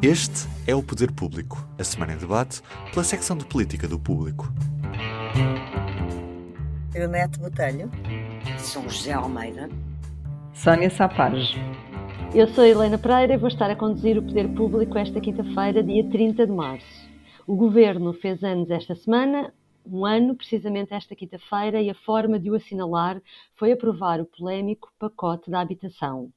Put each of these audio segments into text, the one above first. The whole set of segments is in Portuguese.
Este é o Poder Público, a semana em debate pela secção de política do Público. Neto Botelho. São José Almeida. Sónia Sapares. Eu sou Helena Pereira e vou estar a conduzir o Poder Público esta quinta-feira, dia 30 de março. O Governo fez anos esta semana, um ano, precisamente esta quinta-feira, e a forma de o assinalar foi aprovar o polémico pacote da habitação.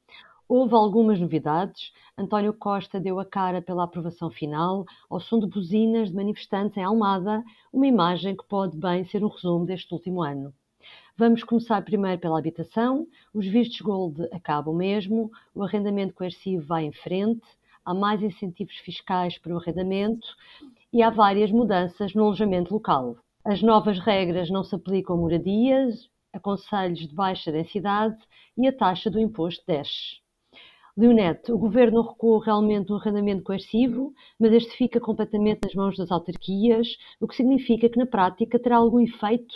Houve algumas novidades. António Costa deu a cara pela aprovação final, ao som de buzinas de manifestantes em Almada, uma imagem que pode bem ser um resumo deste último ano. Vamos começar primeiro pela habitação. Os vistos gold acabam mesmo, o arrendamento coercivo vai em frente, há mais incentivos fiscais para o arrendamento e há várias mudanças no alojamento local. As novas regras não se aplicam a moradias, a conselhos de baixa densidade e a taxa do imposto desce. Leonete, o governo recuou realmente no arrendamento coercivo, mas este fica completamente nas mãos das autarquias, o que significa que na prática terá algum efeito?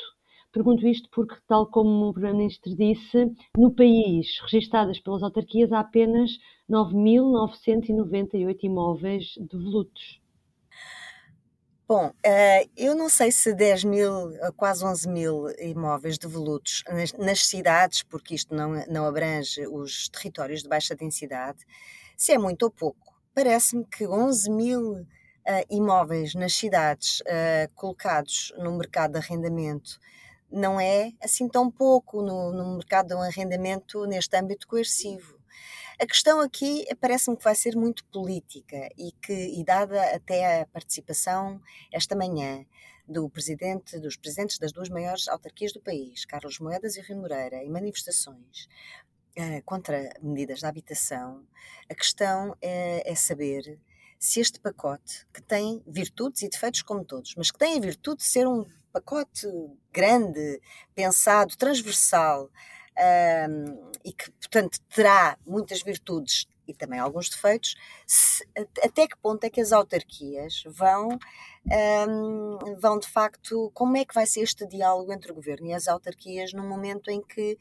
Pergunto isto porque, tal como o Primeiro-Ministro disse, no país registadas pelas autarquias há apenas 9.998 imóveis devolutos. Bom, uh, eu não sei se 10 mil, quase 11 mil imóveis devolutos nas, nas, cidades, porque isto não, não abrange os territórios de baixa densidade, se é muito ou pouco. Parece-me que 11 mil uh, imóveis nas cidades colocados no mercado de arrendamento não é assim tão pouco no, no mercado de um arrendamento neste âmbito coercivo. A questão aqui parece-me que vai ser muito política e que, e dada até a participação esta manhã do presidente, dos presidentes das duas maiores autarquias do país, Carlos Moedas e Rio Moreira, em manifestações uh, contra medidas de habitação, a questão é, é saber se este pacote, que tem virtudes e defeitos como todos, mas que tem a virtude de ser um pacote grande, pensado, transversal, um, e que, portanto, terá muitas virtudes e também alguns defeitos, se, até que ponto é que as autarquias vão, um, vão de facto, como é que vai ser este diálogo entre o governo e as autarquias num momento em que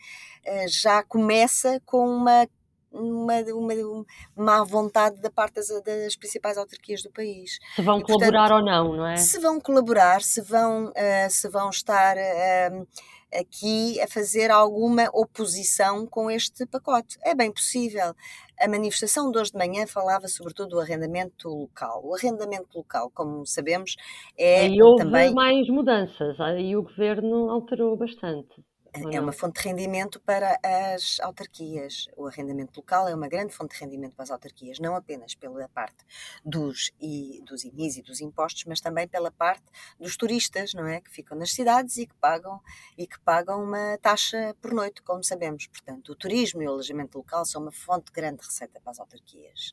uh, já começa com uma uma, uma, má vontade da parte das, das, principais autarquias do país. Se vão e, colaborar portanto, ou não, não é? Se vão colaborar, se vão, uh, se vão estar uh, aqui a fazer alguma oposição com este pacote. É bem possível. A manifestação de hoje de manhã falava sobretudo do arrendamento local. O arrendamento local, como sabemos, é e houve também... mais mudanças, aí o governo alterou bastante é uma fonte de rendimento para as autarquias. O arrendamento local é uma grande fonte de rendimento para as autarquias, não apenas pela parte dos, e, dos IMIs e dos impostos, mas também pela parte dos turistas, não é? Que ficam nas cidades e que pagam, e que pagam uma taxa por noite, como sabemos. Portanto, o turismo e o alojamento local são uma fonte de grande receita para as autarquias.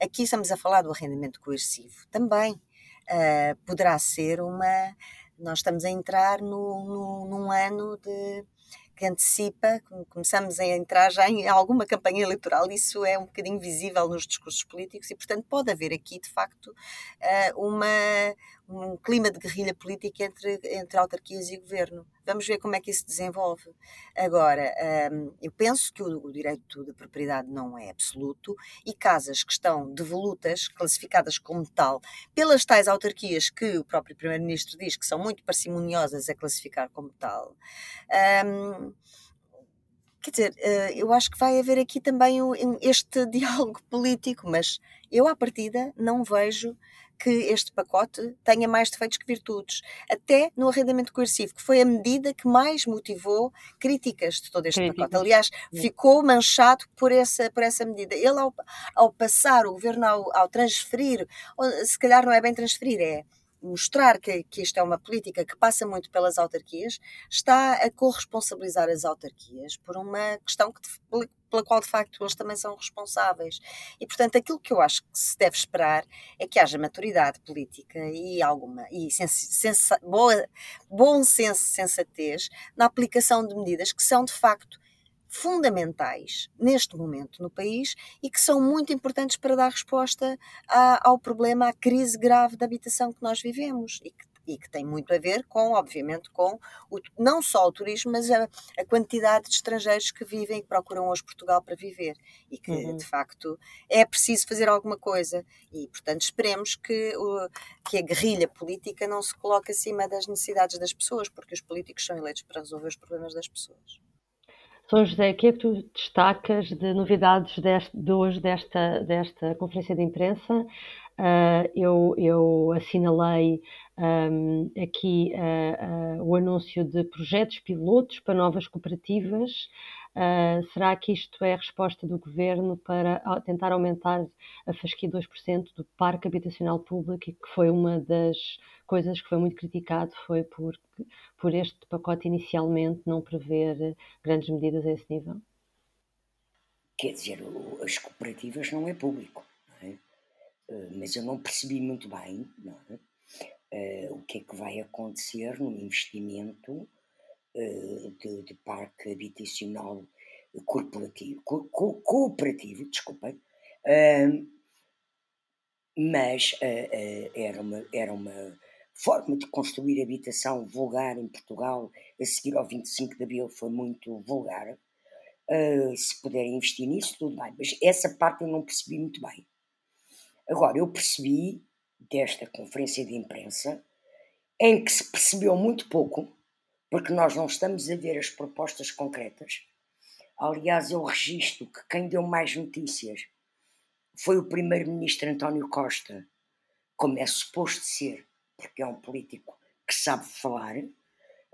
Aqui estamos a falar do arrendamento coercivo. Também uh, poderá ser uma nós estamos a entrar no, no, num ano de que antecipa, começamos a entrar já em alguma campanha eleitoral, isso é um bocadinho visível nos discursos políticos e, portanto, pode haver aqui, de facto, eh, uma, um clima de guerrilha política entre, entre autarquias e governo. Vamos ver como é que isso se desenvolve. Agora, hum, eu penso que o, o direito de propriedade não é absoluto e casas que estão devolutas, classificadas como tal, pelas tais autarquias que o próprio Primeiro-Ministro diz que são muito parcimoniosas a classificar como tal. Um, quer dizer, eh, eu acho que vai haver aqui também este diálogo político, mas eu, à partida, não vejo que este pacote tenha mais defeitos que virtudes. Até no arrendamento coercivo, que foi a medida que mais motivou críticas de todo este pacote. Aliás, ficou manchado por essa, por essa medida. Ele, ao, ao passar, o governo, ao, ao transferir, se calhar não é bem transferir, é mostrar que, que isto é uma política que passa muito pelas autarquias, está a corresponsabilizar as autarquias por uma questão que, pela qual de facto eles também são responsáveis. E portanto, aquilo que eu acho que se deve esperar é que haja maturidade política e alguma e boa, bom senso, sensatez na aplicação de medidas que são de facto fundamentais neste momento no país e que são muito importantes para dar resposta a, ao problema, à crise grave da habitação que nós vivemos e que e que tem muito a ver com, obviamente, com o, não só o turismo, mas a, a, quantidade de estrangeiros que vivem e que procuram hoje Portugal para viver e que, uhum. de facto, é preciso fazer alguma coisa e, portanto, esperemos que, o, que a guerrilha política não se coloque acima das necessidades das pessoas, porque os políticos são eleitos para resolver os problemas das pessoas. São José, o que é que tu destacas de novidades deste, de hoje desta, desta conferência de imprensa? Uh, eu, eu assinalei um, aqui uh, uh, o anúncio de projetos pilotos para novas cooperativas. Será que isto é a resposta do governo para tentar aumentar a fasquia 2% do parque habitacional público, que foi uma das coisas que foi muito criticado, foi por, por este pacote inicialmente não prever grandes medidas a esse nível? Quer dizer, as cooperativas não é público, não é? mas eu não percebi muito bem, não é? uh, o que é que vai acontecer no investimento uh, de, de, parque habitacional corporativo, co co cooperativo, desculpem, mas era, uma, era uma forma de construir habitação vulgar em Portugal a seguir ao 25 de Abril foi muito vulgar. se puderem investir nisso, tudo bem, mas essa parte eu não percebi muito bem. Agora, eu percebi desta conferência de imprensa, em que se percebeu muito pouco, porque nós não estamos a ver as propostas concretas. Aliás, eu registro que quem deu mais notícias foi o primeiro-ministro António Costa, como é suposto ser, porque é um político que sabe falar.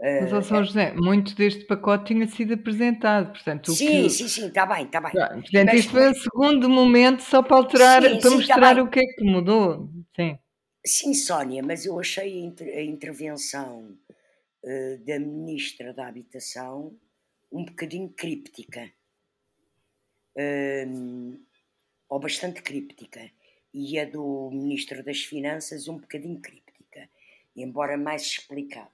Mas, ó São José, muito deste pacote tinha sido apresentado, portanto... sim, que... sim, sim, está bem, está bem. Portanto, Mas, isto foi um segundo momento só para alterar, sim, para sim, tá mostrar o que é que mudou. Sim. Sim, Sónia, mas eu achei a intervenção uh, da Ministra da Habitação um bocadinho críptica. Uh, ou bastante críptica. E a do Ministro das Finanças um bocadinho críptica, embora mais explicada.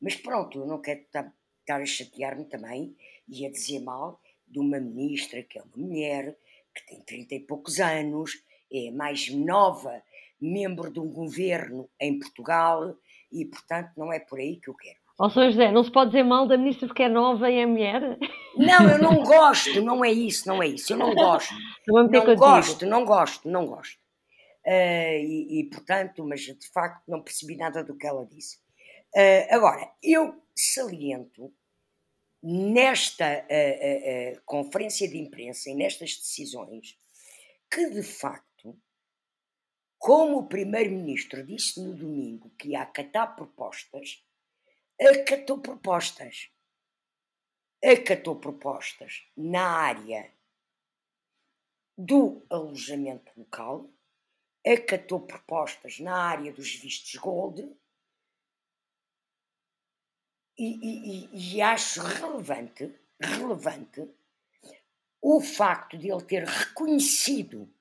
Mas pronto, eu não quero estar a chatear-me também e a dizer mal de uma ministra que é uma mulher, que tem 30 e poucos anos, é mais nova membro de um governo em Portugal e, portanto, não é por aí que eu quero. Ó, oh. José, não se pode dizer mal da ministra porque é nova e é mulher? Não, eu não gosto, não é isso, não é isso, eu não gosto. Não, não gosto, não gosto, não gosto. Uh, e, e, portanto, mas de facto não percebi nada do que ela disse. Uh, agora, eu saliento nesta uh, conferência de imprensa e nestas decisões que de facto como o primeiro-ministro disse no domingo que ia acatar propostas, acatou propostas. Acatou propostas na área do alojamento local, acatou propostas na área dos vistos gold e, e, e acho relevante, relevante o facto de ele ter reconhecido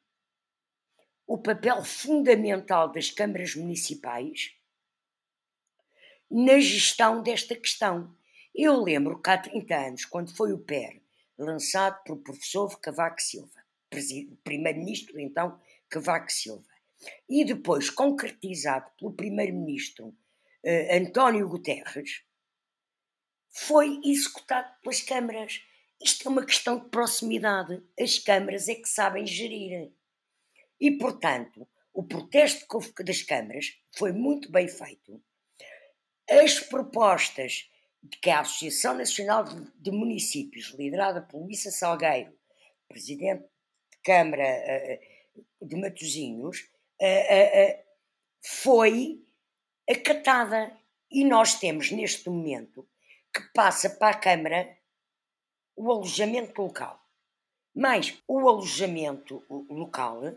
o papel fundamental das câmaras municipais na gestão desta questão. Eu lembro que há 30 anos, quando foi o PER lançado pelo professor Cavaco Silva, primeiro-ministro então Cavaco Silva, e depois concretizado pelo primeiro-ministro uh, António Guterres, foi executado pelas câmaras. Isto é uma questão de proximidade. As câmaras é que sabem gerir. E, portanto, o protesto das câmaras foi muito bem feito. As propostas que a Associação Nacional de Municípios, liderada por Luísa Salgueiro, presidente de Câmara eh, eh, de Matosinhos, eh, foi acatada. E nós temos neste momento que passa para a Câmara o alojamento local. Mas o alojamento local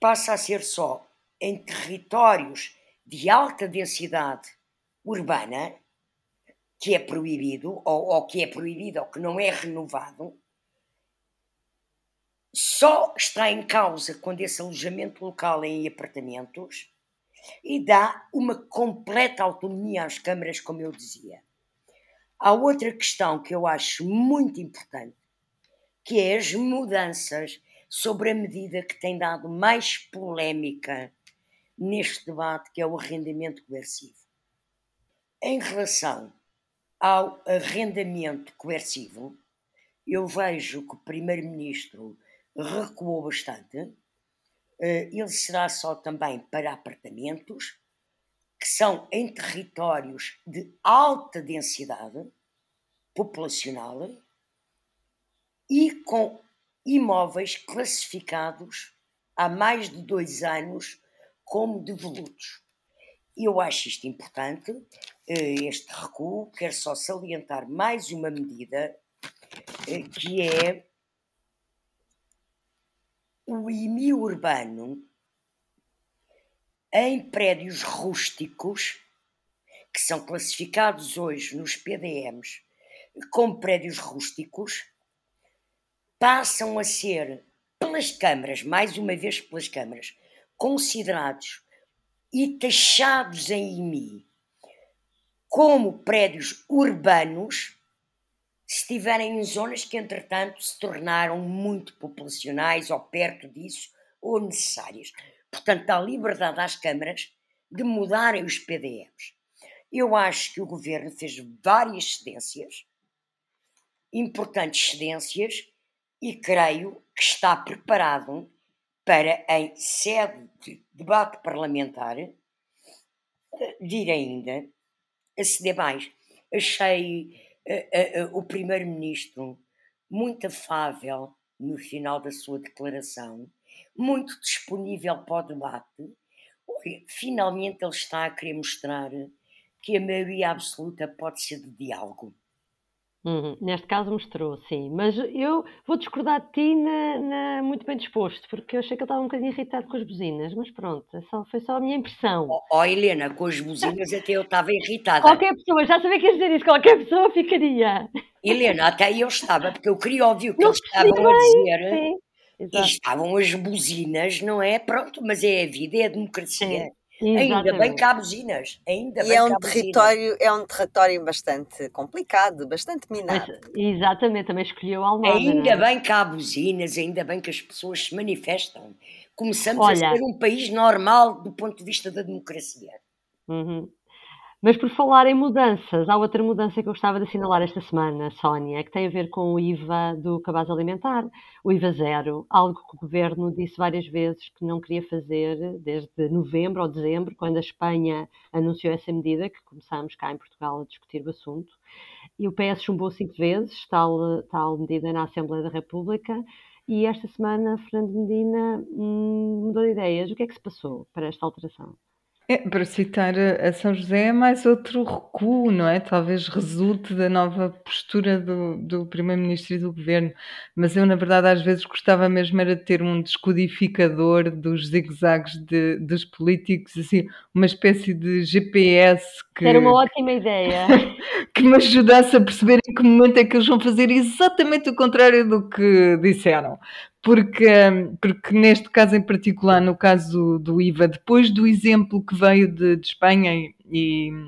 passa a ser só em territórios de alta densidade urbana, que é proibido, ou, ou que é proibido ou que não é renovado, só está em causa quando esse alojamento local é em apartamentos e dá uma completa autonomia às câmaras, como eu dizia. Há outra questão que eu acho muito importante, que é as mudanças sobre a medida que tem dado mais polémica neste debate, que é o arrendamento coercivo. Em relação ao arrendamento coercivo, eu vejo que o Primeiro-Ministro recuou bastante. Eh, ele será só também para apartamentos, que são em territórios de alta densidade populacional e com imóveis classificados há mais de dois anos como devolutos. Eu acho isto importante, eh, este recuo. Quero só salientar mais uma medida, eh, que é o IMI urbano em prédios rústicos, que são classificados hoje nos PDMs como prédios rústicos, passam a ser, pelas câmaras, mais uma vez pelas câmaras, considerados e taxados em IMI como prédios urbanos se estiverem em zonas que, entretanto, se tornaram muito populacionais ou perto disso ou necessárias. Portanto, dá liberdade às câmaras de mudarem os PDMs. Eu acho que o governo fez várias cedências, importantes cedências, e creio que está preparado para, em sede de debate parlamentar, vir ainda a ceder mais. Achei uh, uh, uh, o Primeiro-Ministro muito afável no final da sua declaração, muito disponível para o debate. Finalmente ele está a querer mostrar que a maioria absoluta pode ser de diálogo. Uhum. Neste caso mostrou, sim. Mas eu vou discordar de ti na, na- muito bem disposto, porque eu achei que ele estava um bocadinho irritado com as buzinas, mas pronto, é só- foi só a minha impressão. Ó oh, Helena, com as buzinas até eu estava irritada. Qualquer pessoa, já sabia que ias dizer isso, qualquer pessoa ficaria. Helena, até eu estava, porque eu queria ouvir o que Não eles estavam a dizer. Sim, E estavam as buzinas, não é? Pronto, mas é a vida, é a democracia. Sim, Ainda bem que há buzinas. Ainda E bem é um território, é um território bastante complicado, bastante Mas, minado. exatamente, também escolheu Almada, Ainda é? bem que há buzinas, ainda bem que as pessoas se manifestam. Começamos Olha. a ser um país normal do ponto de vista da democracia. Uhum. Mas por falar em mudanças, há outra mudança que eu gostava de assinalar esta semana, Sónia, que tem a ver com o IVA do cabaz alimentar, o IVA zero, algo que o governo disse várias vezes que não queria fazer desde novembro ou dezembro, quando a Espanha anunciou essa medida, que começámos cá em Portugal a discutir o assunto. E o PS chumbou cinco vezes tal, tal medida na Assembleia da República. E esta semana, Fernando Medina hum, mudou de ideias. O que é que se passou para esta alteração? É, para citar a São José, é mais outro recuo, não é? Talvez resulte da nova postura do, do Primeiro-Ministro e do Governo. Mas eu, na verdade, às vezes gostava mesmo era de ter um descodificador dos zigue-zagues de, dos políticos, assim, uma espécie de GPS que, Era uma ótima ideia. que me ajudasse a perceber em que momento é que eles vão fazer exatamente o contrário do que disseram. Porque, hum, porque neste caso em particular, no caso do IVA, depois do exemplo que veio de, de Espanha e,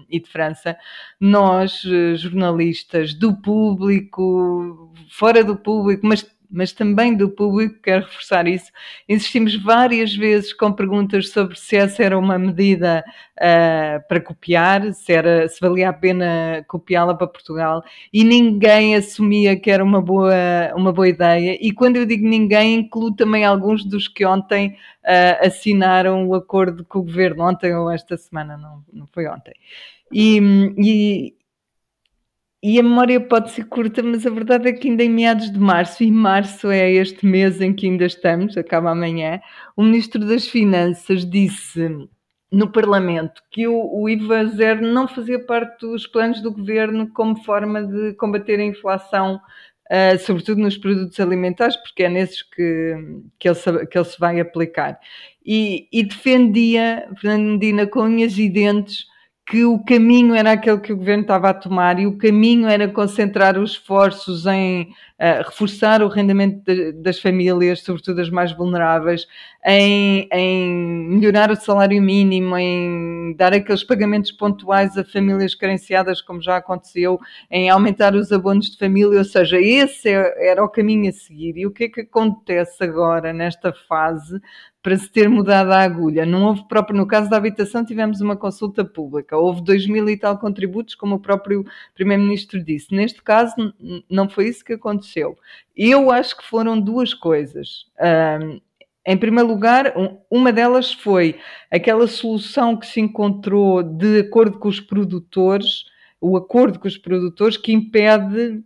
e- de França, nós, eh, jornalistas do público, fora do público, mas, mas também do público, quero reforçar isso, insistimos várias vezes com perguntas sobre se essa era uma medida ah, para copiar, se, era, se valia a pena copiá-la para Portugal, e ninguém assumia que era uma boa, uma boa ideia. E quando eu digo ninguém, incluo também alguns dos que ontem ah, assinaram o acordo com o governo, ontem ou esta semana, não, não foi ontem. E, e, e a memória pode ser curta, mas a verdade é que ainda em meados de março, e março é este mês em que ainda estamos, acaba amanhã, o Ministro das Finanças disse no Parlamento que o, IVA zero não fazia parte dos planos do governo como forma de combater a inflação, ah, sobretudo nos produtos alimentares, porque é nesses que, que, ele, que ele se vai aplicar. E, e defendia, Fernando Medina, com unhas e dentes, que o caminho era aquele que o governo estava a tomar e o caminho era concentrar os esforços em ah, reforçar o rendimento de- das famílias, sobretudo as mais vulneráveis, em, em melhorar o salário mínimo, em dar aqueles pagamentos pontuais a famílias carenciadas, como já aconteceu, em aumentar os abonos de família, ou seja, esse é- era o caminho a seguir. E o que é que acontece agora nesta fase? Para se ter mudado a agulha. Não houve próprio, no caso da habitação, tivemos uma consulta pública, houve dois mil e tal contributos, como o próprio Primeiro-Ministro disse. Neste caso, não foi isso que aconteceu. Eu acho que foram duas coisas. Um, em primeiro lugar, uma delas foi aquela solução que se encontrou de acordo com os produtores, o acordo com os produtores que impede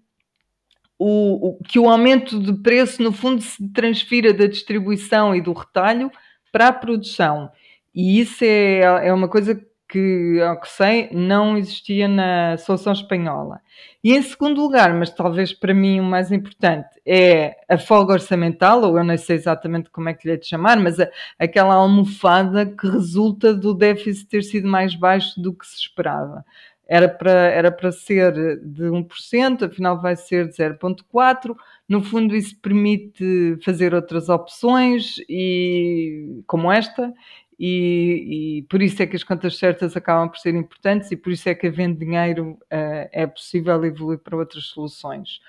o, o, que o aumento de preço, no fundo, se transfira da distribuição e do retalho para a produção. E isso é, é uma coisa que, ao que sei, não existia na solução espanhola. E em segundo lugar, mas talvez para mim o mais importante, é a folga orçamental, ou eu não sei exatamente como é que lhe é de chamar, mas a, aquela almofada que resulta do déficit ter sido mais baixo do que se esperava. Era para, era para ser de 1%, afinal vai ser de 0,4%. No fundo, isso permite fazer outras opções, e, como esta, e, e, por isso é que as contas certas acabam por ser importantes e por isso é que havendo dinheiro uh, é possível evoluir para outras soluções.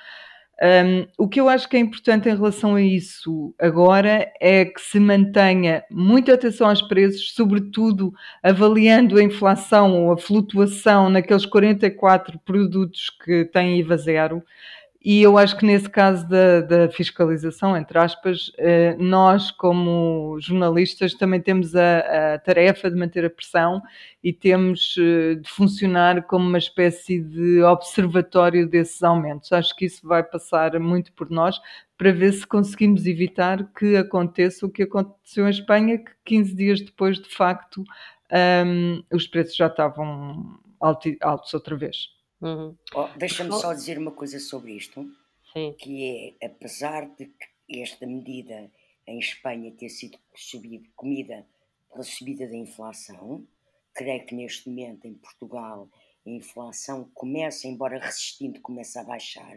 Um, o que eu acho que é importante em relação a isso agora é que se mantenha muita atenção aos preços, sobretudo avaliando a inflação ou a flutuação naqueles 44 produtos que têm IVA zero. E eu acho que nesse caso da, da, fiscalização, entre aspas, eh, nós, como jornalistas, também temos a, a tarefa de manter a pressão e temos eh, de funcionar como uma espécie de observatório desses aumentos. Acho que isso vai passar muito por nós para ver se conseguimos evitar que aconteça o que aconteceu em Espanha, que 15 dias depois, de facto, um, os preços já estavam altos outra vez. Uhum. Oh, Deixa-me só dizer uma coisa sobre isto, Sim. que é, apesar de que esta medida em Espanha ter sido subido, comida pela subida da inflação, creio que neste momento em Portugal a inflação começa, embora resistindo, começa a baixar,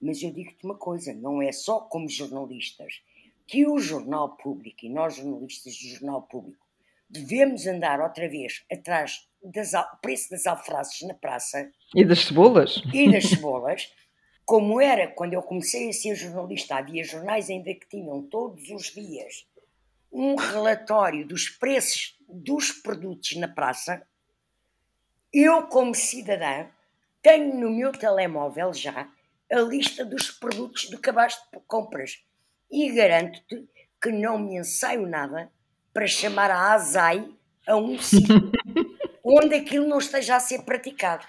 mas eu digo-te uma coisa, não é só como jornalistas que o jornal público e nós jornalistas do jornal público devemos andar outra vez atrás do preço das alfaces na praça. E das cebolas. E das cebolas. como era quando eu comecei a ser jornalista, havia jornais ainda que tinham todos os dias um relatório dos preços dos produtos na praça. Eu, como cidadã, tenho no meu telemóvel já a lista dos produtos do cabaz de compras e garanto-te que não me ensaio nada para chamar a ASAI a um sítio onde aquilo não esteja a ser praticado.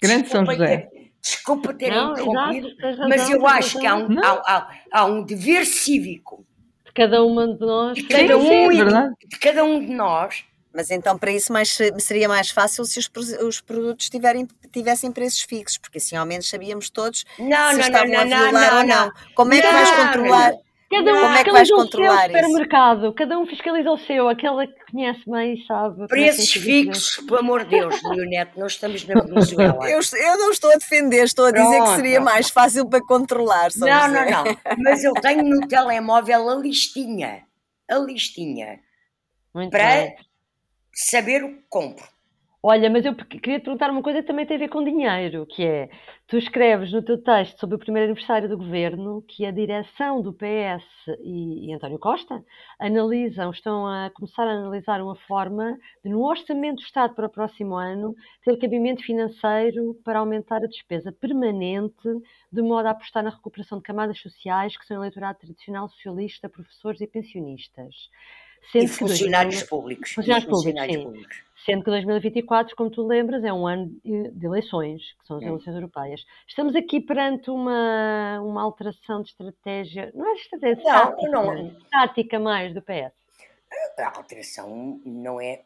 Grande São José. Ter, desculpa ter não, interrompido, exato, mas eu acho que há um, há, há, há um dever cívico de cada uma de nós. De cada, um, de, de cada um de nós mas então, para isso, mais, seria mais fácil se os, os produtos tiverem, tivessem preços fixos, porque assim ao menos sabíamos todos não, se não, estavam não, a violar não, ou não. Como é que vais controlar? Cada um Como é que vais controlar o supermercado, cada um fiscaliza o seu, aquela que conhece bem sabe. Preços fixos, pelo amor de Deus, Leonete, nós estamos na Venezuela. eu, eu não estou a defender, estou a Pronto. dizer que seria mais fácil para controlar. Não, não, não, mas eu tenho no telemóvel a listinha, a listinha, Muito para bem. saber o que compro. Olha, mas eu queria te perguntar uma coisa que também tem a ver com dinheiro, que é, tu escreves no teu texto sobre o primeiro aniversário do governo que a direção do PS e, e António Costa analisam, estão a começar a analisar uma forma de, no orçamento do Estado para o próximo ano, ter cabimento financeiro para aumentar a despesa permanente, de modo a apostar na recuperação de camadas sociais que são eleitorado tradicional socialista, professores e pensionistas. Sendo e funcionários públicos. Funcionários, funcionários públicos. Sendo que 2024, como tu lembras, é um ano de eleições, que são as eleições europeias. Estamos aqui perante uma, uma alteração de estratégia, não é estratégia, não, tática, não. tática mais do PS. A alteração não é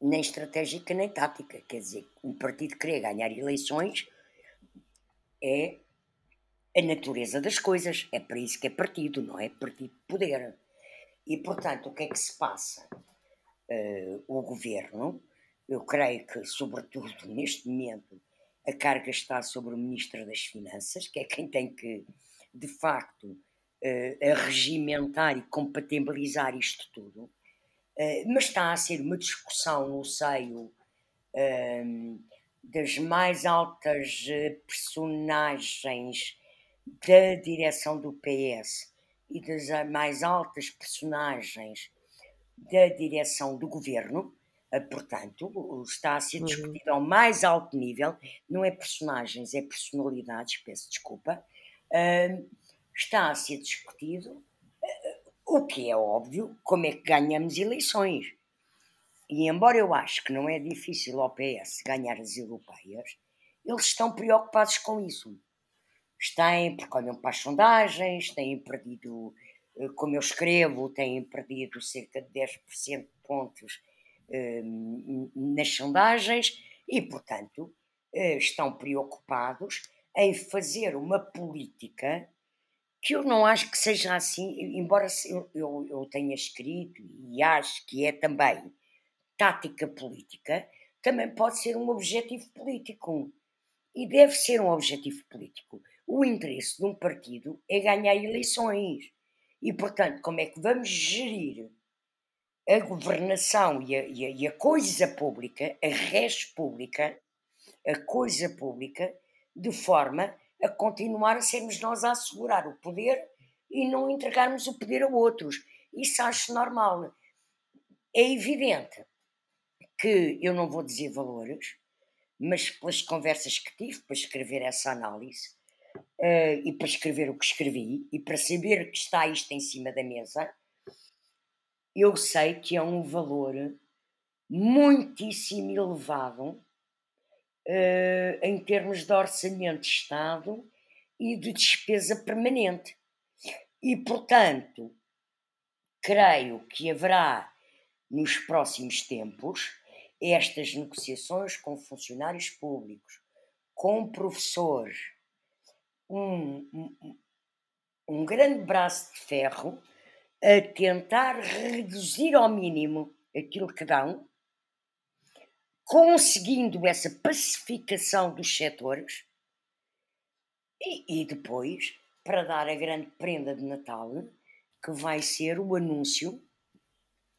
nem estratégica nem tática. Quer dizer, um partido querer ganhar eleições é a natureza das coisas. É para isso que é partido, não é partido de poder. E, portanto, o que é que se passa? uh, o governo. Eu creio que, sobretudo neste momento, a carga está sobre o Ministro das Finanças, que é quem tem que, de facto, uh, regimentar e compatibilizar isto tudo. Uh, mas está a ser uma discussão no seio uh, das mais altas personagens da direção do PS e das mais altas personagens da direção do governo, eh, portanto, está a ser discutido uhum. ao mais alto nível, não é personagens, é personalidades, peço desculpa, uh, está a ser discutido uh, o que é óbvio, como é que ganhamos eleições. E embora eu acho que não é difícil ao PS ganhar as europeias, eles estão preocupados com isso. Estão, porque olham para as sondagens, têm perdido, eh, como eu escrevo, têm perdido cerca de 10% de pontos eh, nas sondagens e, portanto, eh, estão preocupados em fazer uma política que eu não acho que seja assim, embora eu, eu, eu tenha escrito e acho que é também tática política, também pode ser um objetivo político. E deve ser um objetivo político. O interesse de um partido é ganhar eleições. E, portanto, como é que vamos gerir a governação e a, e a, e a coisa pública, a res pública, a coisa pública, de forma a continuar a sermos nós a assegurar o poder e não entregarmos o poder a outros. Isso acho normal. É evidente que eu não vou dizer valores, mas pelas conversas que tive para escrever essa análise uh, e para escrever o que escrevi e para saber que está isto em cima da mesa, eu sei que é um valor muitíssimo elevado uh, em termos de orçamento de Estado e de despesa permanente. E, portanto, creio que haverá nos próximos tempos estas negociações com funcionários públicos, com professores, um, um, um grande braço de ferro a tentar reduzir ao mínimo aquilo que dão, conseguindo essa pacificação dos setores e, e depois para dar a grande prenda de Natal, que vai ser o anúncio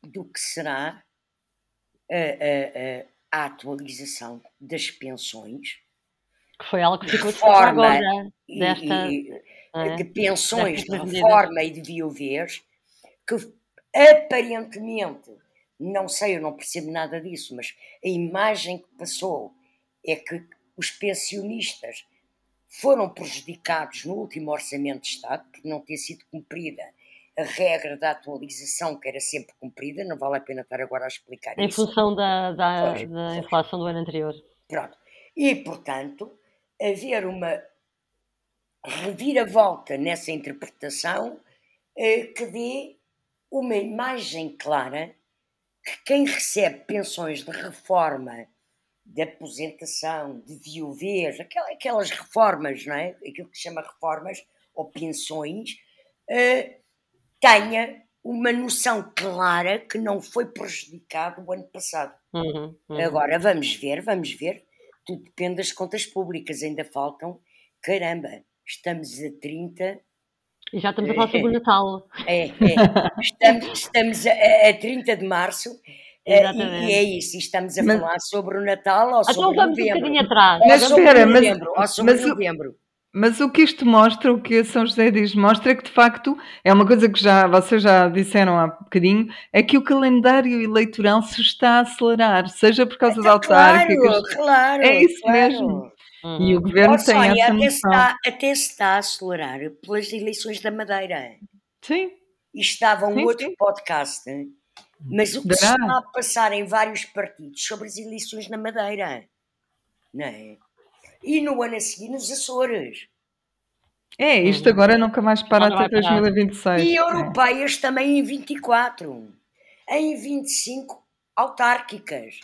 do que será a, a, a atualização das pensões. Que foi ela que ficou de forma agora desta, e, é, de pensões de reforma e de viuvez, que aparentemente, não sei, eu não percebo nada disso, mas a imagem que passou é que os pensionistas foram prejudicados no último Orçamento de Estado por não ter sido cumprida a regra da atualização que era sempre cumprida, não vale a pena estar agora a explicar em isso. Em função da, da, da inflação do ano anterior. Pronto. E, portanto, haver uma reviravolta nessa interpretação eh, que dê uma imagem clara que quem recebe pensões de reforma, de aposentação, de viuvez, aquelas reformas, não é? Aquilo que se chama reformas ou pensões, eh, tenha uma noção clara que não foi prejudicado o ano passado. Uhum, uhum. Agora vamos ver, vamos ver. Tudo depende das contas públicas, ainda faltam. Caramba, estamos a 30. E já estamos a falar sobre o Natal. É, é. Estamos, estamos a, a 30 de março. Exatamente. E é isso, estamos a falar sobre o Natal ou então sobre vamos novembro. Um bocadinho atrás. Mas, espera, novembro, mas, ou sobre mas, novembro. Mas o que isto mostra, o que São José diz, mostra é que de facto é uma coisa que já vocês já disseram há bocadinho, é que o calendário eleitoral se está a acelerar, seja por causa é, da autárquicas. Claro, claro. É isso claro. mesmo. Uhum. E o governo tem Sónia, essa até está, até se está a acelerar pelas eleições da Madeira. Sim. E estava um sim, outro sim. podcast, mas o que se está a passar em vários partidos sobre as eleições na Madeira, não é? E no ano a seguir nos Açores. É, isto uhum. agora nunca mais para até 2026. E europeias é. também em 24. Em 25, autárquicas.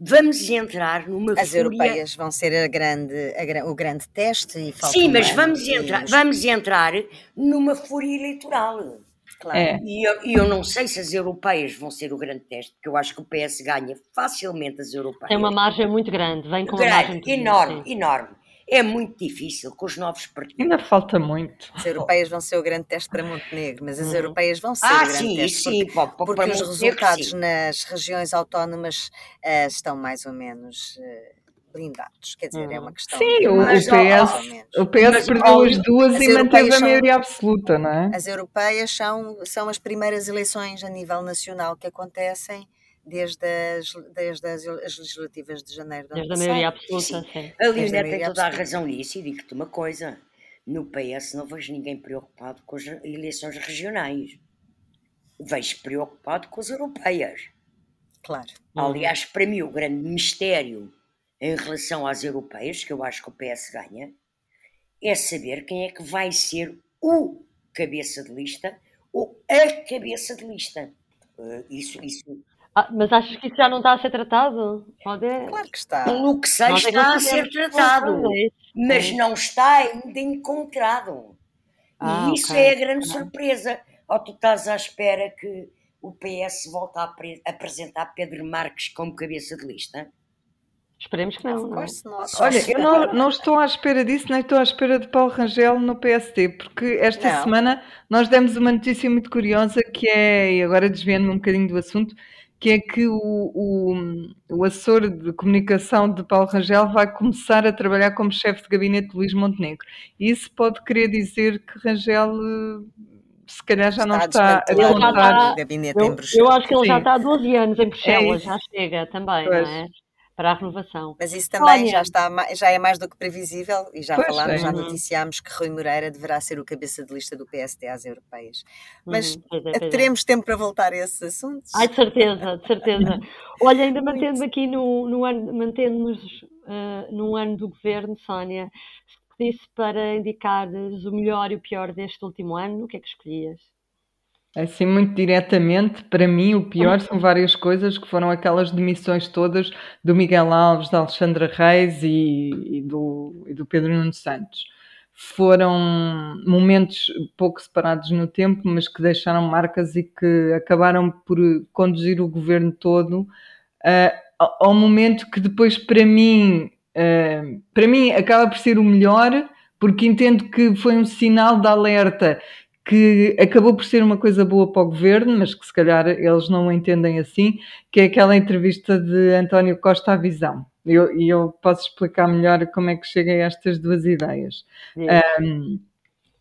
Vamos entrar numa As fúria... europeias vão ser a grande, a, o grande teste e Sim, mas vamos entrar, vamos entrar numa fúria eleitoral. Claro. É. E eu, eu, não sei se as europeias vão ser o grande teste, porque eu acho que o PS ganha facilmente as europeias. Tem uma margem muito grande, vem com grande, uma margem enorme, grande, enorme. É muito difícil com os novos partidos. Ainda falta muito. As europeias vão ser o grande teste para Montenegro, mas as uhum. europeias vão ser ah, o grande sim, teste. Sim, porque, porque, porque os resultados nas regiões autónomas uh, estão mais ou menos uh, blindados. Quer dizer, é uma questão. Sim, de o, PS, menos. o PS Mas, perdeu as duas as e manteve a são- maioria absoluta, não é? As europeias são, são as primeiras eleições a nível nacional que acontecem desde as, desde as, as legislativas de janeiro do ano Desde a maioria absoluta, sim. A tem toda a razão nisso e digo-te uma coisa. No PS não vejo ninguém preocupado com as eleições regionais. Vejo preocupado com as europeias. Claro. Aliás, para mim, o grande mistério em relação às europeias, que eu acho que o PS ganha, é saber quem é que vai ser o cabeça de lista ou a cabeça de lista. Eh, Isso, isso, Ah, mas achas que isso já não está a ser tratado? Pode... Claro que está. pelo que sei, é que está a ser tratado, qual é. mas não está ainda encontrado. Ah, e isso ok. é a grande surpresa. Ou tu estás à espera que o PS volte a apre- apresentar Pedro Marques como cabeça de lista? Esperemos que não. Não é? Olha, eu não, não estou à espera disso, nem estou à espera de Paulo Rangel no PSD, porque esta Não. semana nós demos uma notícia muito curiosa que é, e agora desviando-me um bocadinho do assunto, que é que o, o, o assessor de comunicação de Paulo Rangel vai começar a trabalhar como chefe de gabinete de Luís Montenegro. E isso pode querer dizer que Rangel eh, se calhar já não está a já contar. está- Eu, em Bruxelas. eu acho que ele já Sim. está há 12 anos em Bruxelas, isso. já chega também, Pois. não é? Para a renovação. Mas isso também Sónia. já, está, já é mais do que previsível e já Pois, falámos, é. já Uhum. noticiámos que Rui Moreira deverá ser o cabeça de lista do PSD às europeias. Mas Uhum, pois é, pois é. teremos tempo para voltar a esses assuntos? Ai, de certeza, de certeza. Olha, ainda mantendo aqui no, no ano, mantendo-nos eh, num ano do governo, Sónia, se te disse para indicares o melhor e o pior deste último ano, o que é que escolhias? Assim, muito diretamente, para mim, o pior são várias coisas que foram aquelas demissões todas do Miguel Alves, da Alexandra Reis e, e do, e do Pedro Nuno Santos. Foram momentos pouco separados no tempo, mas que deixaram marcas e que acabaram por conduzir o governo todo ah, ao momento que depois, para mim, ah, para mim, acaba por ser o melhor, porque entendo que foi um sinal de alerta que acabou por ser uma coisa boa para o governo, mas que se calhar eles não o entendem assim, que é aquela entrevista de António Costa à Visão. E eu, eu posso explicar melhor como é que cheguei a estas duas ideias. Um,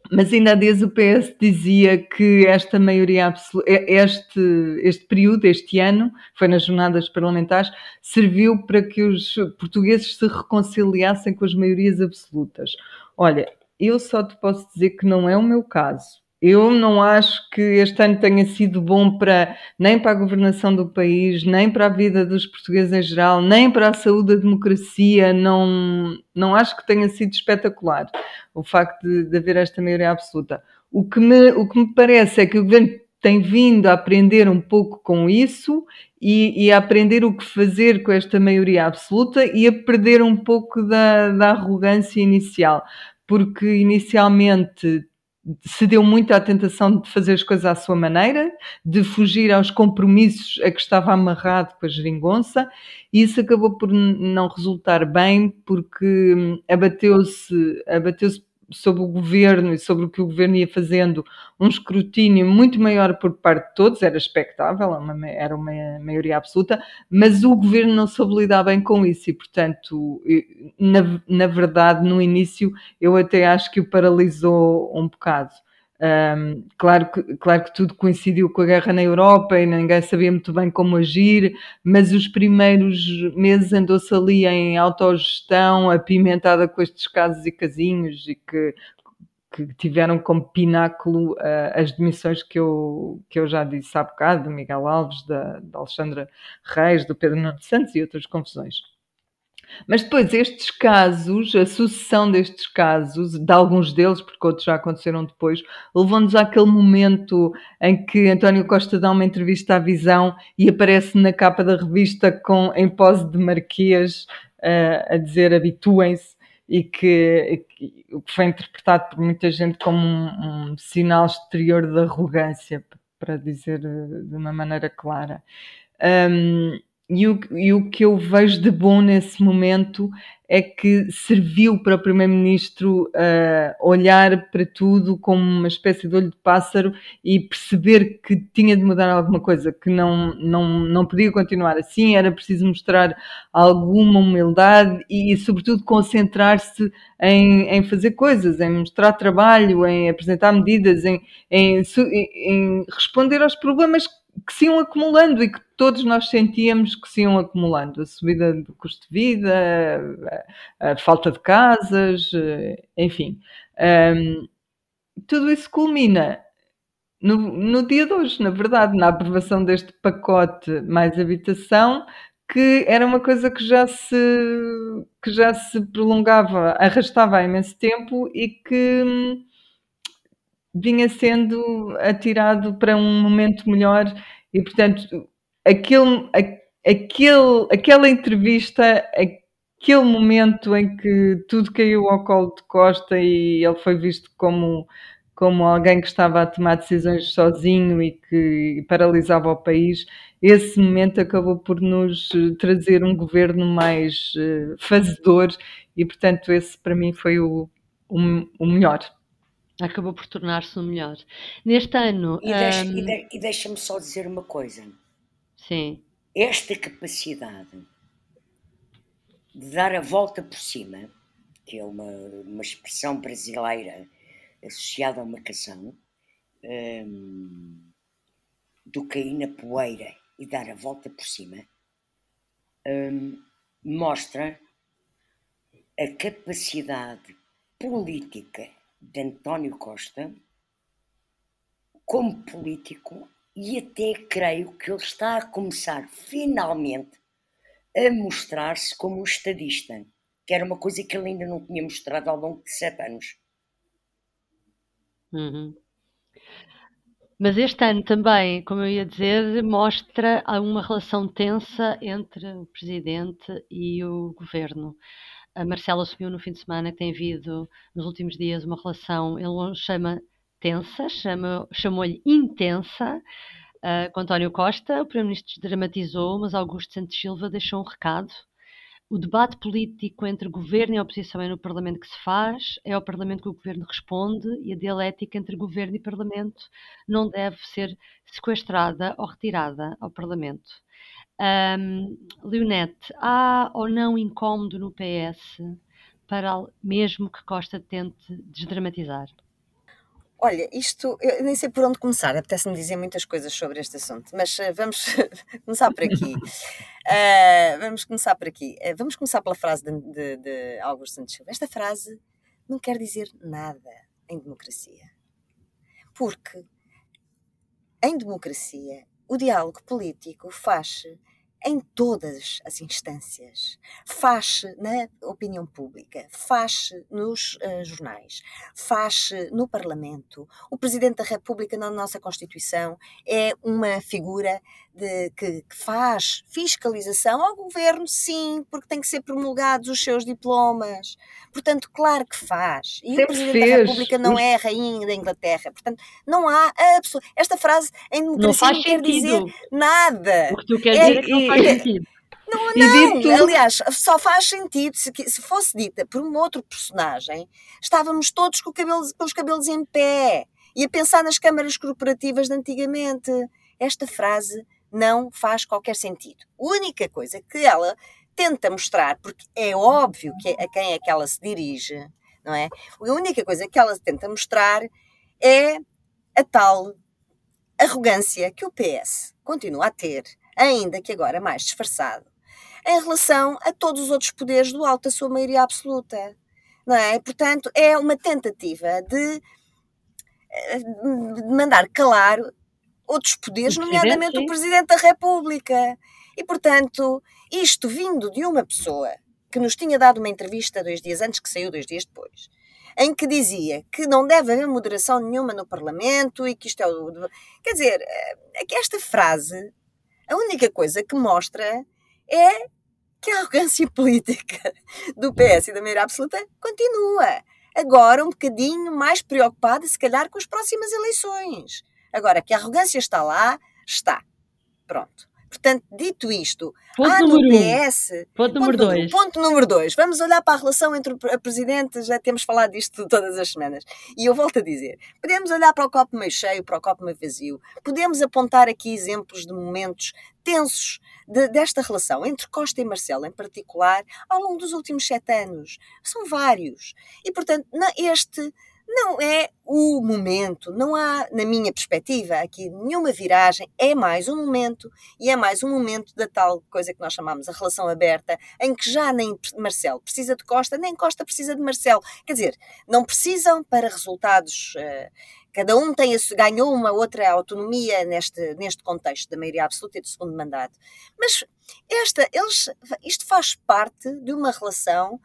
mas ainda há dias o PS dizia que esta maioria absoluta, este, este período, este ano, foi nas jornadas parlamentares, serviu para que os portugueses se reconciliassem com as maiorias absolutas. Olha, eu só te posso dizer que não é o meu caso. Eu não acho que este ano tenha sido bom para nem para a governação do país, nem para a vida dos portugueses em geral, nem para a saúde da democracia. Não, não acho que tenha sido espetacular o facto de, de haver esta maioria absoluta. O que, me, o que me parece é que o governo tem vindo a aprender um pouco com isso e, e a aprender o que fazer com esta maioria absoluta e a perder um pouco da, da arrogância inicial, porque inicialmente se deu muito à tentação de fazer as coisas à sua maneira, de fugir aos compromissos a que estava amarrado com a geringonça, e isso acabou por não resultar bem, porque abateu-se abateu sobre o governo e sobre o que o governo ia fazendo um escrutínio muito maior por parte de todos, era expectável, era uma maioria absoluta, mas o governo não soube lidar bem com isso e, portanto, na, na verdade, no início, eu até acho que o paralisou um bocado. Um, claro, que, claro que tudo coincidiu com a guerra na Europa e ninguém sabia muito bem como agir, mas os primeiros meses andou-se ali em autogestão, apimentada com estes casos e casinhos e que, que tiveram como pináculo uh, as demissões que eu, que eu já disse há bocado, do Miguel Alves, da, da Alexandra Reis, do Pedro Nuno Santos e outras confusões. Mas depois estes casos, a sucessão destes casos, de alguns deles, porque outros já aconteceram depois, levou-nos àquele momento em que António Costa dá uma entrevista à Visão e aparece na capa da revista com, em pose de Marquês uh, a dizer habituem-se e que, o que foi interpretado por muita gente como um, um sinal exterior de arrogância, para dizer de uma maneira clara. Um, e o, e o que eu vejo de bom nesse momento é que serviu para o Primeiro-Ministro uh, olhar para tudo como uma espécie de olho de pássaro e perceber que tinha de mudar alguma coisa, que não, não, não podia continuar assim, era preciso mostrar alguma humildade e, sobretudo, concentrar-se em, em fazer coisas, em mostrar trabalho, em apresentar medidas, em, em, em responder aos problemas que se iam acumulando e que todos nós sentíamos que se iam acumulando. A subida do custo de vida, a, a falta de casas, eh, enfim. Um, tudo isso culmina no, no, dia de hoje, na verdade, na aprovação deste pacote mais habitação, que era uma coisa que já se, que já se prolongava, arrastava há imenso tempo e que hum, vinha sendo atirado para um momento melhor e, portanto, aquele, aquele, aquela entrevista, aquele momento em que tudo caiu ao colo de Costa e ele foi visto como, como alguém que estava a tomar decisões sozinho e que paralisava o país, esse momento acabou por nos trazer um governo mais uh, fazedor e, portanto, esse para mim foi o, o, o melhor. Acabou por tornar-se o melhor. Neste ano. E, deixa, um... de, e deixa-me só dizer uma coisa. Sim. Esta capacidade de dar a volta por cima, que é uma, uma expressão brasileira associada a uma canção, um, do cair na poeira e dar a volta por cima, um, mostra a capacidade política de António Costa como político e até creio que ele está a começar finalmente a mostrar-se como um estadista, que era uma coisa que ele ainda não tinha mostrado ao longo de sete anos. Uhum. Mas este ano também, como eu ia dizer, mostra uma relação tensa entre o presidente e o governo a Marcela assumiu no fim de semana que tem havido nos últimos dias uma relação, ele chama tensa, chama, chamou-lhe intensa, uh, com António Costa. O Primeiro-Ministro dramatizou, mas Augusto Santos Silva deixou um recado. O debate político entre governo e oposição é no Parlamento que se faz, é ao Parlamento que o governo responde e a dialética entre governo e Parlamento não deve ser sequestrada ou retirada ao Parlamento. Um, Leonete, há ou não incómodo no PS para mesmo que Costa tente desdramatizar? Olha, isto, eu nem sei por onde começar, apetece-me dizer muitas coisas sobre este assunto, mas uh, vamos começar por aqui. Uh, vamos começar por aqui. Uh, vamos começar pela frase de, de, de Augusto Santos Silva. Esta frase não quer dizer nada em democracia. Porque em democracia o diálogo político faz-se em todas as instâncias. Faz-se na opinião pública, faz-se nos uh, jornais, faz-se no Parlamento. O Presidente da República, na nossa Constituição, é uma figura de, que, que, faz fiscalização ao governo, sim, porque tem que ser promulgados os seus diplomas. Portanto, claro que faz. E Sempre o Presidente fez. da República não é a rainha da Inglaterra. Portanto, não há absoluto. Esta frase em democracia não, não quer dizer nada. O que tu queres é, dizer é que não faz sentido. Não, não. aliás, só faz sentido se, se fosse dita por um outro personagem, estávamos todos com, cabelo, com os cabelos em pé e a pensar nas câmaras corporativas de antigamente. Esta frase não faz qualquer sentido. A única coisa que ela tenta mostrar, porque é óbvio que a quem é que ela se dirige, não é? A única coisa que ela tenta mostrar é a tal arrogância que o PS continua a ter, ainda que agora mais disfarçado, em relação a todos os outros poderes do alto, a sua maioria absoluta. Não é? Portanto, é uma tentativa de eh, mandar calar outros poderes, nomeadamente o Presidente da República. E, portanto, isto vindo de uma pessoa que nos tinha dado uma entrevista dois dias antes, que saiu dois dias depois, em que dizia que não deve haver moderação nenhuma no Parlamento e que isto é o. Quer dizer, é que esta frase, a única coisa que mostra é que a arrogância política do PS e da maioria absoluta continua. Agora um bocadinho mais preocupada, se calhar, com as próximas eleições. Agora, que a arrogância está lá, está. Pronto. portanto, dito isto, Ponto há no número um. PS. Ponto número ponto, dois. ponto número dois. Vamos olhar para a relação entre a Presidente, já temos falado disto todas as semanas. E eu volto a dizer: podemos olhar para o copo meio cheio, para o copo meio vazio, podemos apontar aqui exemplos de momentos tensos de- desta relação entre Costa e Marcelo, em particular, ao longo dos últimos sete anos. São vários. E, portanto, na- este não é o momento, não há, na minha perspectiva, aqui nenhuma viragem, é mais um momento, e é mais um momento da tal coisa que nós chamamos a relação aberta, em que já nem Marcelo precisa de Costa, nem Costa precisa de Marcelo. Quer dizer, não precisam para resultados. eh, cada um tem ganhou uma outra autonomia neste, neste contexto da maioria absoluta e do segundo mandato. Mas esta, eles, isto faz parte de uma relação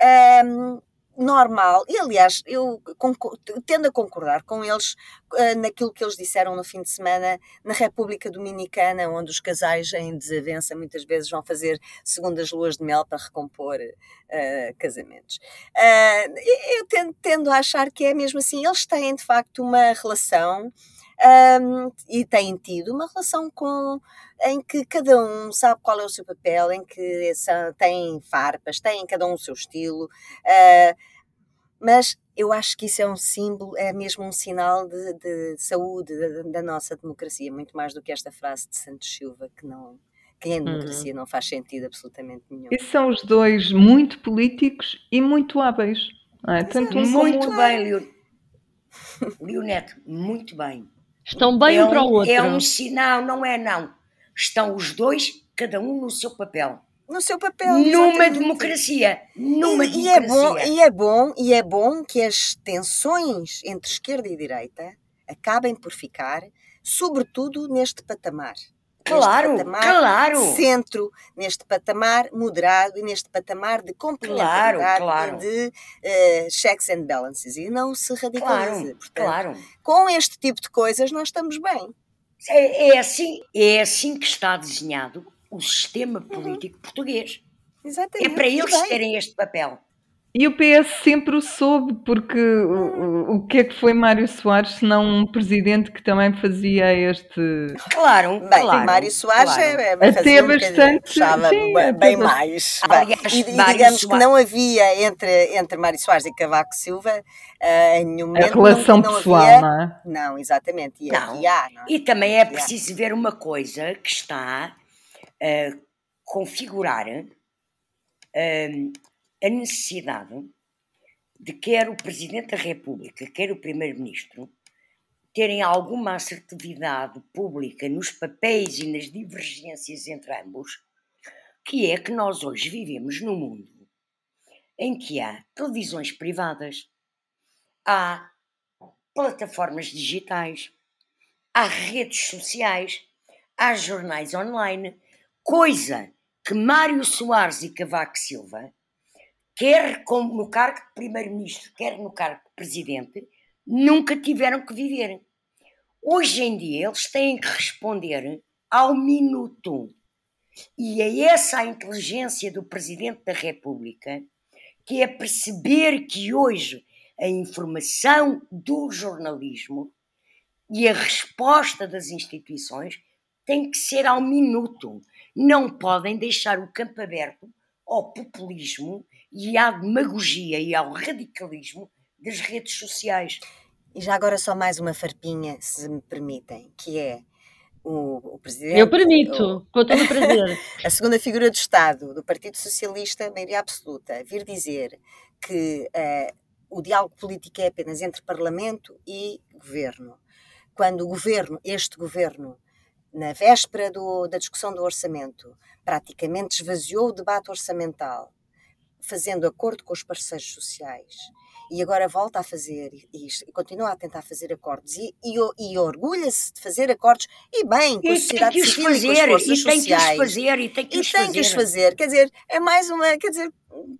ahm, normal. E, aliás, eu tendo a concordar com eles ah, naquilo que eles disseram no fim de semana na República Dominicana, onde os casais em desavença muitas vezes vão fazer segundas luas de mel para recompor ah, casamentos. Ah, eu tendo, tendo a achar que é mesmo assim. Eles têm, de facto, uma relação. Ahm, e têm tido uma relação com em que cada um sabe qual é o seu papel, em que são, têm farpas, têm cada um o seu estilo, ah, mas eu acho que isso é um símbolo, é mesmo um sinal de, de saúde da, da nossa democracia, muito mais do que esta frase de Santos Silva, que não que em democracia não faz sentido absolutamente nenhum. E são os dois muito políticos e muito hábeis. não é? Tanto um Muito outro. bem, Leon... Leonete, muito bem. Estão bem é um para o outro. É um sinal, não é não. Estão os dois, cada um no seu papel. No seu papel. Numa exatamente. democracia. Numa e, e é democracia. bom, e é bom, e é bom que as tensões entre esquerda e direita acabem por ficar, sobretudo neste patamar. Claro, neste patamar claro. centro, neste patamar moderado e neste patamar de complementaridade Claro, claro. e de eh, checks and balances e não se radicalize. Claro, Portanto, claro. com este tipo de coisas nós estamos bem. É, é assim, é assim que está desenhado o sistema político português. Exatamente. É para eles terem este papel. E o PS sempre o soube, porque o, o- que é que foi Mário Soares se não um presidente que também fazia este. Claro, Bem, claro. Mário Soares claro. é, é, Até um bastante, puxava sim, bem, até mais. Aliás, Bem, e, e digamos que Soares- não havia entre, entre Mário Soares e Cavaco Silva eh, em nenhum A momento. relação não, não pessoal, havia, não é? Não, exatamente. E Não. há, não é? E também é preciso ver uma coisa que está a configurar hum, a necessidade de quer o Presidente da República, quer o Primeiro-Ministro, terem alguma assertividade pública nos papéis e nas divergências entre ambos, que é que nós hoje vivemos num mundo em que há televisões privadas, há plataformas digitais, há redes sociais, há jornais online, coisa que Mário Soares e Cavaco Silva, quer no cargo de primeiro-ministro, quer no cargo de presidente, nunca tiveram que viver. Hoje em dia eles têm que responder ao minuto. E é essa a inteligência do Presidente da República, que é perceber que hoje a informação do jornalismo e a resposta das instituições tem que ser ao minuto. Não podem deixar o campo aberto ao populismo e à demagogia e ao radicalismo das redes sociais. E já agora só mais uma farpinha, se me permitem, que é o, o Presidente... Eu permito, com todo o prazer. a segunda figura do Estado, do Partido Socialista, maioria absoluta, vir dizer que eh, o diálogo político é apenas entre Parlamento e Governo. Quando o Governo, este Governo, na véspera do- da discussão do orçamento, praticamente esvaziou o debate orçamental, fazendo acordo com os parceiros sociais, e agora volta a fazer e, e continua a tentar fazer acordos e, e, e orgulha-se de fazer acordos e bem com a sociedade civil e com as forças e tem que os sociais fazer, e tem que e os tem fazer. que os fazer. Quer dizer, é mais uma. Quer dizer,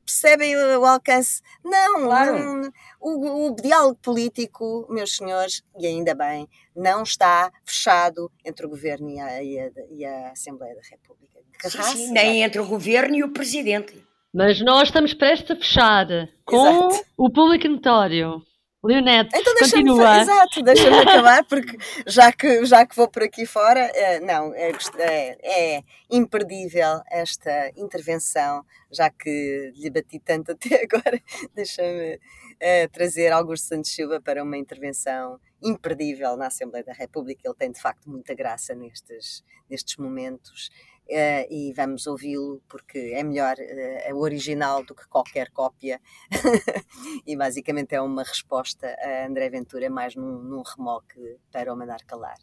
percebem o, o alcance? Não, Claro. não o, o diálogo político, meus senhores, e ainda bem, não está fechado entre o governo e a, e a- e a Assembleia da República. Sim, sim, nem entre o governo e o presidente. Mas nós estamos prestes a fechar com Exato. o público notório. Leonete, Então deixa-me continua. exato, deixa-me acabar, porque já que, já que vou por aqui fora, eh, não, é, gost- é- é imperdível esta intervenção, já que lhe bati tanto até agora, deixa-me eh, trazer Augusto Santos Silva para uma intervenção imperdível na Assembleia da República. Ele tem de facto muita graça nestes, nestes momentos. Eh, e vamos ouvi-lo porque é melhor eh, o original do que qualquer cópia e basicamente é uma resposta a André Ventura mais num, num remoque para o mandar calar.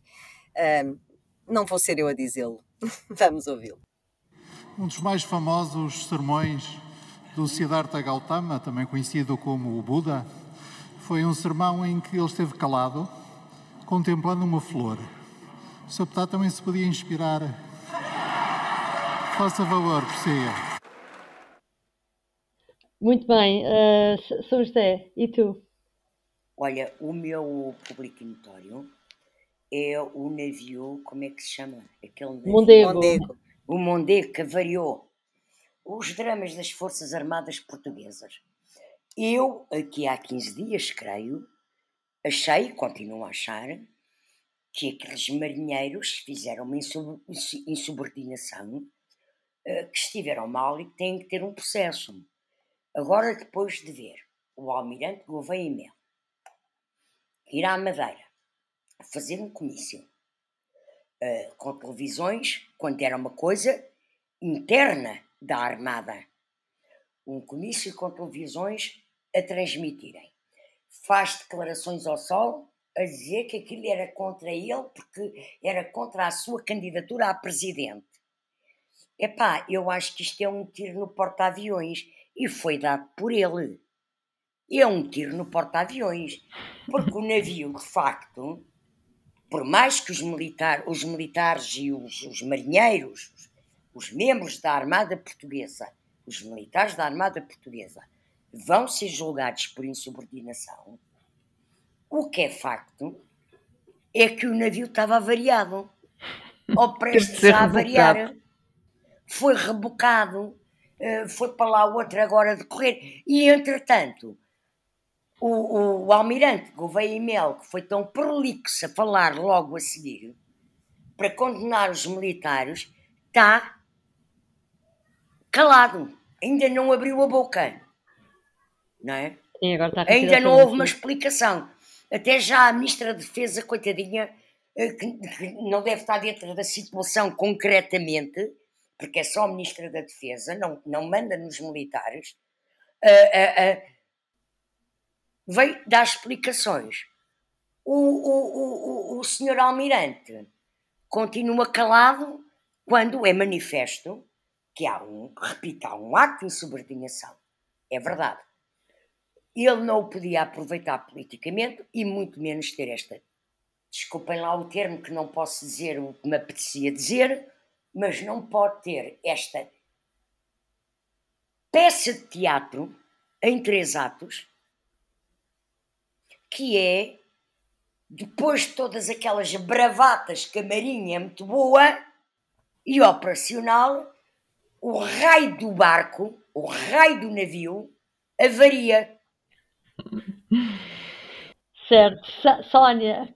Ahm, não vou ser eu a dizê-lo, vamos ouvi-lo. Um dos mais famosos sermões do Siddhartha Gautama, também conhecido como o Buda, foi um sermão em que ele esteve calado, contemplando uma flor. O Sr. Também se podia inspirar. Faça favor, prossiga. Muito bem, uh, São José, e tu? Olha, o meu público notório é o navio, como é que se chama? Aquele navio, Mondego. Mondego. o Mondego que avariou. Os dramas das Forças Armadas Portuguesas. Eu, aqui há 15 dias, creio, achei, continuo a achar, que aqueles marinheiros fizeram uma insub- insubordinação, que estiveram mal e que têm que ter um processo. Agora, depois de ver o almirante Gouveia e Mel ir à Madeira fazer um comício eh, com televisões, quando era uma coisa interna da Armada, um comício com televisões a transmitirem. Faz declarações ao sol a dizer que aquilo era contra ele porque era contra a sua candidatura a presidente. Epá, eu acho que isto é um tiro no porta-aviões e foi dado por ele. É um tiro no porta-aviões, porque o navio, de facto, por mais que os, militar, os militares e os, os marinheiros, os, os membros da Armada Portuguesa, os militares da Armada Portuguesa, vão ser julgados por insubordinação, o que é facto é que o navio estava avariado, ou prestes a avariar. Foi rebocado, eh, foi para lá outra agora de correr. E, entretanto, o, o, almirante Gouveia e Mel, que foi tão prolixo a falar logo a seguir, para condenar os militares, está calado. Ainda não abriu a boca. Não é? Sim, Ainda não houve uma explicação. Até já a Ministra da Defesa, coitadinha, eh, que não deve estar dentro da situação concretamente, porque é só Ministra da Defesa, não, não manda nos militares, eh, eh, eh, veio dar explicações. O, o, o, o senhor Almirante continua calado quando é manifesto que há um, repito, há um ato de insubordinação. É verdade ele não o podia aproveitar politicamente e muito menos ter esta. Desculpem lá o termo que não posso dizer o que me apetecia dizer, mas não pode ter esta peça de teatro em três atos, que é, depois de todas aquelas bravatas que a Marinha é muito boa e operacional, o raio do barco, o raio do navio, avaria. Certo. Sónia,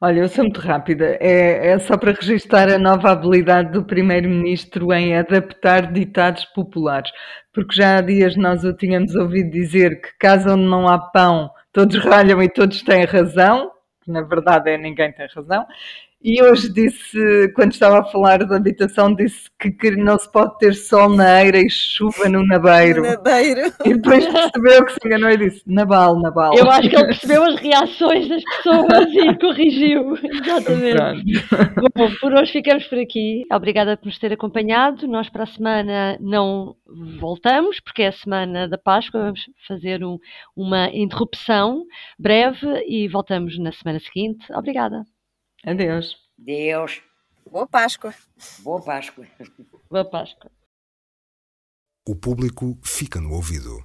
Olha, eu sou muito rápida. É, é só para registrar a nova habilidade do Primeiro-Ministro em adaptar ditados populares. Porque já há dias nós o tínhamos ouvido dizer que casa onde não há pão, todos ralham e todos têm razão. Que na verdade é ninguém tem razão. E hoje disse, quando estava a falar da habitação, disse que, que não se pode ter sol na eira e chuva no nabeiro. Nadeiro. E depois percebeu que se enganou e disse, Nabal, Nabal. eu acho que ele percebeu as reações das pessoas e corrigiu. Exatamente. Pronto. Bom, por hoje ficamos por aqui. Obrigada por nos ter acompanhado. Nós para a semana não voltamos, porque é a semana da Páscoa. Vamos fazer um- uma interrupção breve e voltamos na semana seguinte. Obrigada. Adeus. Deus, Boa Páscoa. boa Páscoa. Boa Páscoa. O público fica no ouvido.